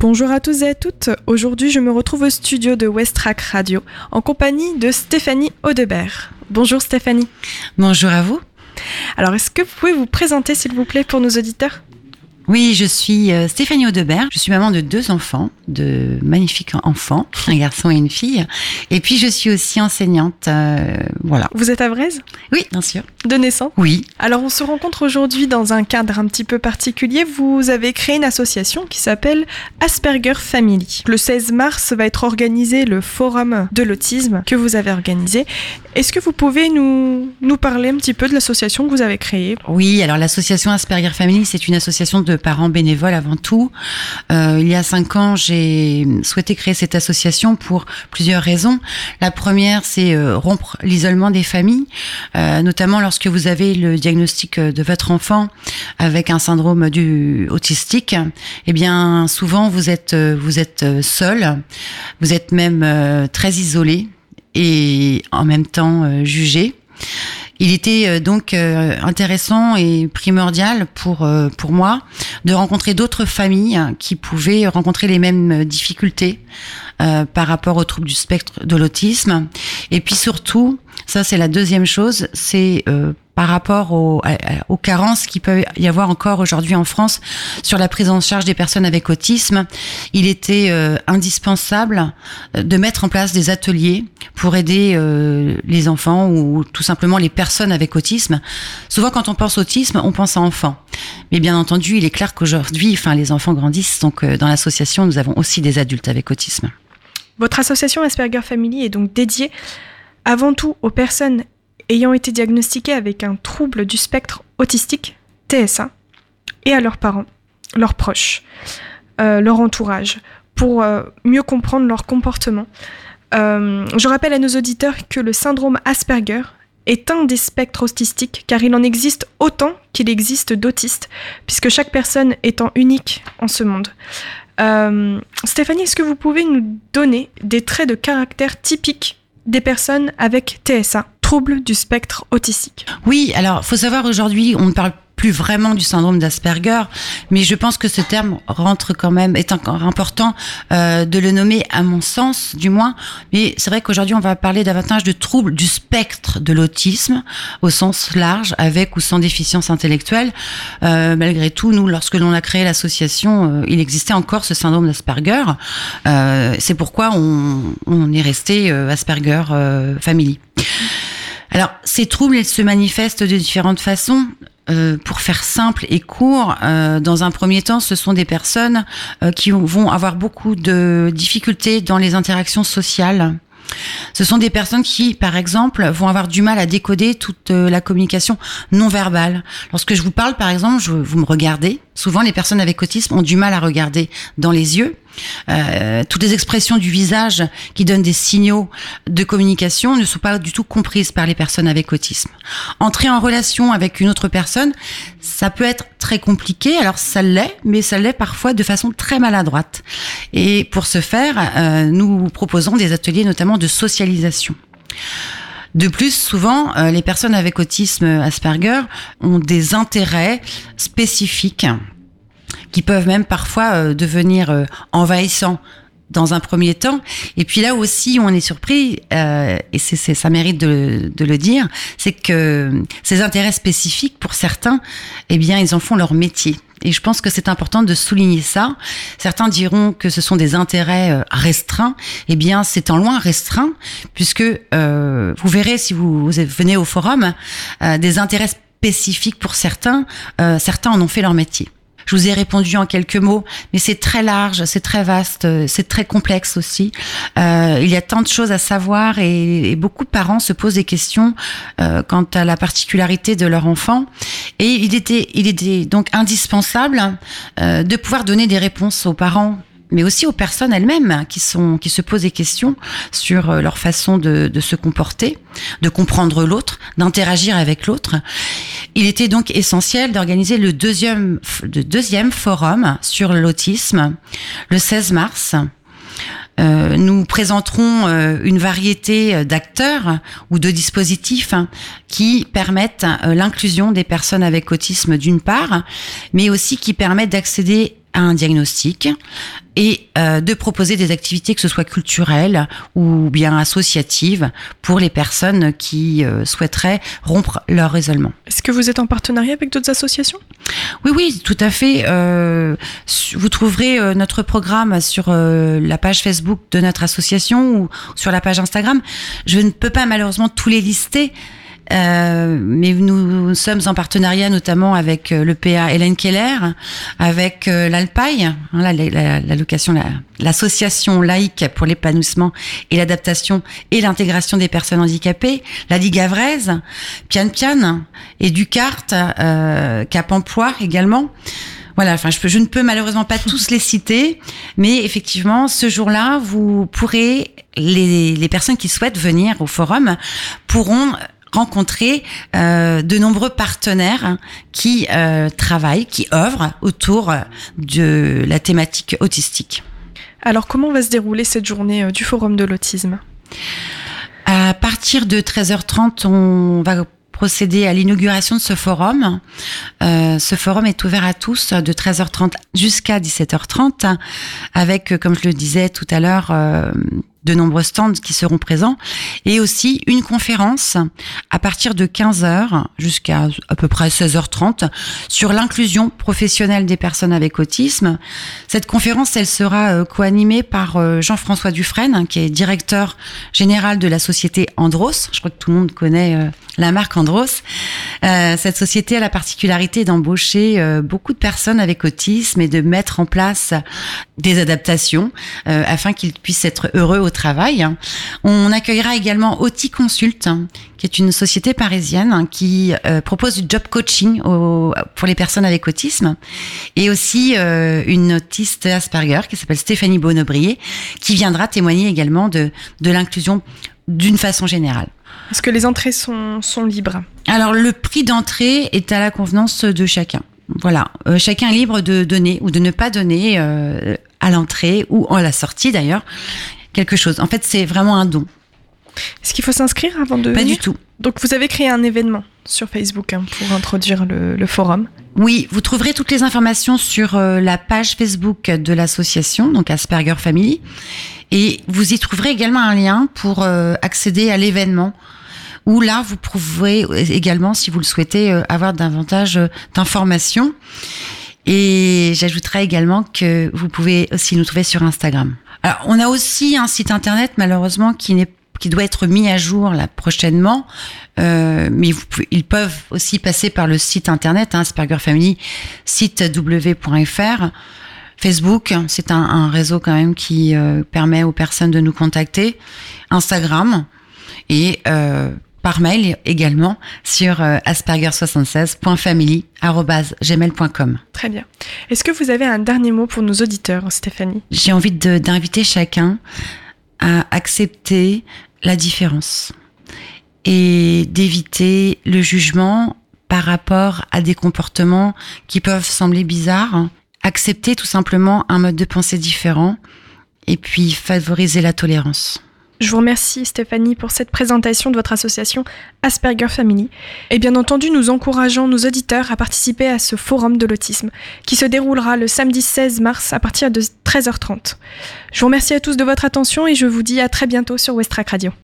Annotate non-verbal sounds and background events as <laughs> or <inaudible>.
Bonjour à tous et à toutes. Aujourd'hui, je me retrouve au studio de Westrack Radio en compagnie de Stéphanie Audebert. Bonjour Stéphanie. Bonjour à vous. Alors, est-ce que vous pouvez vous présenter s'il vous plaît pour nos auditeurs? Oui, je suis euh, Stéphanie Audebert. Je suis maman de deux enfants, de magnifiques enfants, <laughs> un garçon et une fille. Et puis je suis aussi enseignante. Euh, voilà. Vous êtes à Vraise Oui, bien sûr. De naissance? Oui. Alors on se rencontre aujourd'hui dans un cadre un petit peu particulier. Vous avez créé une association qui s'appelle Asperger Family. Le 16 mars va être organisé le forum de l'autisme que vous avez organisé. Est-ce que vous pouvez nous, nous parler un petit peu de l'association que vous avez créée? Oui, alors l'association Asperger Family, c'est une association de parents bénévoles avant tout. Euh, il y a cinq ans, j'ai souhaité créer cette association pour plusieurs raisons. La première, c'est euh, rompre l'isolement des familles, euh, notamment lorsque vous avez le diagnostic de votre enfant avec un syndrome du autistique. Eh bien, souvent vous êtes vous êtes seul, vous êtes même très isolé et en même temps jugé. Il était euh, donc euh, intéressant et primordial pour euh, pour moi de rencontrer d'autres familles qui pouvaient rencontrer les mêmes difficultés par rapport aux troubles du spectre de l'autisme. Et puis surtout, ça c'est la deuxième chose, c'est par rapport aux, carences qui peut y avoir encore aujourd'hui en France sur la prise en charge des personnes avec autisme, il était euh, indispensable euh, de mettre en place des ateliers pour aider euh, les enfants ou tout simplement les personnes avec autisme. Souvent, quand on pense autisme, on pense à enfants. Mais bien entendu, il est clair qu'aujourd'hui, enfin, les enfants grandissent. Donc, dans l'association, nous avons aussi des adultes avec autisme. Votre association Asperger Family est donc dédiée avant tout aux personnes ayant été diagnostiqués avec un trouble du spectre autistique, TSA, et à leurs parents, leurs proches, euh, leur entourage, pour euh, mieux comprendre leur comportement. Euh, je rappelle à nos auditeurs que le syndrome Asperger est un des spectres autistiques, car il en existe autant qu'il existe d'autistes, puisque chaque personne étant unique en ce monde. Stéphanie, est-ce que vous pouvez nous donner des traits de caractère typiques des personnes avec TSA troubles du spectre autistique. Oui, alors faut savoir aujourd'hui, on ne parle plus vraiment du syndrome d'Asperger, mais je pense que ce terme rentre quand même, est encore important euh, de le nommer à mon sens, du moins. Mais c'est vrai qu'aujourd'hui, on va parler davantage de troubles du spectre de l'autisme au sens large, avec ou sans déficience intellectuelle. Euh, malgré tout, nous, lorsque l'on a créé l'association, euh, il existait encore ce syndrome d'Asperger. C'est pourquoi on, on, est resté Asperger Family. Alors, ces troubles, ils se manifestent de différentes façons. Euh, pour faire simple et court, euh, dans un premier temps, ce sont des personnes euh, qui vont avoir beaucoup de difficultés dans les interactions sociales. Ce sont des personnes qui, par exemple, vont avoir du mal à décoder toute la communication non verbale. Lorsque je vous parle, par exemple, je, vous me regardez. Souvent, les personnes avec autisme ont du mal à regarder dans les yeux. Euh, toutes les expressions du visage qui donnent des signaux de communication ne sont pas du tout comprises par les personnes avec autisme. Entrer en relation avec une autre personne, ça peut être très compliqué. Alors ça l'est, mais ça l'est parfois de façon très maladroite. Et pour ce faire, euh, nous proposons des ateliers notamment de socialisation. De plus, souvent, euh, les personnes avec autisme Asperger ont des intérêts spécifiques qui peuvent même parfois euh, devenir euh, envahissants dans un premier temps. Et puis là aussi, on est surpris, euh, et c'est, ça mérite de, de, le dire, c'est que ces intérêts spécifiques, pour certains, eh bien, ils en font leur métier. Et je pense que c'est important de souligner ça. Certains diront que ce sont des intérêts euh, restreints. Eh bien, c'est en loin restreint, puisque euh, vous verrez si vous, venez au forum, euh, des intérêts spécifiques pour certains, certains en ont fait leur métier. Je vous ai répondu en quelques mots, mais c'est très large, c'est très vaste, c'est très complexe aussi. Euh, il y a tant de choses à savoir et, beaucoup de parents se posent des questions euh, quant à la particularité de leur enfant. Et il était, il était donc indispensable euh, de pouvoir donner des réponses aux parents mais aussi aux personnes elles-mêmes qui sont qui se posent des questions sur euh, leur façon de, de se comporter, de comprendre l'autre, d'interagir avec l'autre. Il était donc essentiel d'organiser le deuxième le deuxième forum sur l'autisme le 16 mars. Euh, nous présenterons euh, une variété d'acteurs ou de dispositifs hein, qui permettent l'inclusion des personnes avec autisme d'une part, mais aussi qui permettent d'accéder à un diagnostic et euh, de proposer des activités que ce soit culturelles ou bien associatives pour les personnes qui euh, souhaiteraient rompre leur isolement. Est-ce que vous êtes en partenariat avec d'autres associations? Oui, oui, tout à fait. Euh, vous trouverez notre programme sur la page Facebook de notre association ou sur la page Instagram. Je ne peux pas malheureusement tous les lister. Euh, mais nous sommes en partenariat notamment avec euh, le PA Hélène Keller, avec euh, l'Alpaï, hein, l'allocation, l'association laïque pour l'épanouissement et l'adaptation et l'intégration des personnes handicapées, la Ligue Avraise, Pian Pian, et Ducarte, euh, Cap Emploi également. Voilà, enfin, je, je, ne peux malheureusement pas tous les citer, mais effectivement, ce jour-là, vous pourrez, les, les personnes qui souhaitent venir au forum pourront rencontrer euh, de nombreux partenaires qui euh, travaillent, qui œuvrent autour de la thématique autistique. Alors comment va se dérouler cette journée euh, du Forum de l'autisme? À partir de 13h30, on va procéder à l'inauguration de ce forum. Euh, ce forum est ouvert à tous de 13h30 jusqu'à 17h30 avec, comme je le disais tout à l'heure, euh, de nombreux stands qui seront présents et aussi une conférence à partir de 15h jusqu'à à peu près 16h30 sur l'inclusion professionnelle des personnes avec autisme. Cette conférence, elle sera euh, co-animée par euh, Jean-François Dufresne, qui est directeur général de la société Andros. Je crois que tout le monde connaît euh, la marque Andros. Cette société a la particularité d'embaucher beaucoup de personnes avec autisme et de mettre en place des adaptations afin qu'ils puissent être heureux au travail. On accueillera également Oti Consult, qui est une société parisienne qui euh, propose du job coaching pour les personnes avec autisme, et aussi euh, une autiste Asperger qui s'appelle Stéphanie Bonnebrier, qui viendra témoigner également de, de l'inclusion d'une façon générale. Est-ce que les entrées sont, sont libres Alors le prix d'entrée est à la convenance de chacun. Voilà, euh, chacun est libre de donner ou de ne pas donner à l'entrée ou à la sortie d'ailleurs quelque chose. En fait, c'est vraiment un don. Est-ce qu'il faut s'inscrire avant de Pas du tout. Donc vous avez créé un événement sur Facebook hein, pour introduire le, forum. Oui, vous trouverez toutes les informations sur euh, la page Facebook de l'association, donc Asperger Family, et vous y trouverez également un lien pour euh, accéder à l'événement. Où là, vous pourrez également, si vous le souhaitez, euh, avoir davantage d'informations. Et j'ajouterai également que vous pouvez aussi nous trouver sur Instagram. Alors, on a aussi un site internet, malheureusement, qui n'est qui doit être mis à jour là prochainement, euh, mais ils peuvent aussi passer par le site internet hein, Family, site w.fr. Facebook, c'est un, un, réseau quand même qui euh, permet aux personnes de nous contacter. Instagram et euh, par mail également sur euh, asperger76.family.gmail.com. Très bien. Est-ce que vous avez un dernier mot pour nos auditeurs, Stéphanie? J'ai envie d'inviter chacun à accepter la différence et d'éviter le jugement par rapport à des comportements qui peuvent sembler bizarres. Accepter tout simplement un mode de pensée différent et puis favoriser la tolérance. Je vous remercie Stéphanie pour cette présentation de votre association Asperger Family. Et bien entendu, nous encourageons nos auditeurs à participer à ce forum de l'autisme qui se déroulera le samedi 16 mars à partir de 13h30. Je vous remercie à tous de votre attention et je vous dis à très bientôt sur Westrack Radio.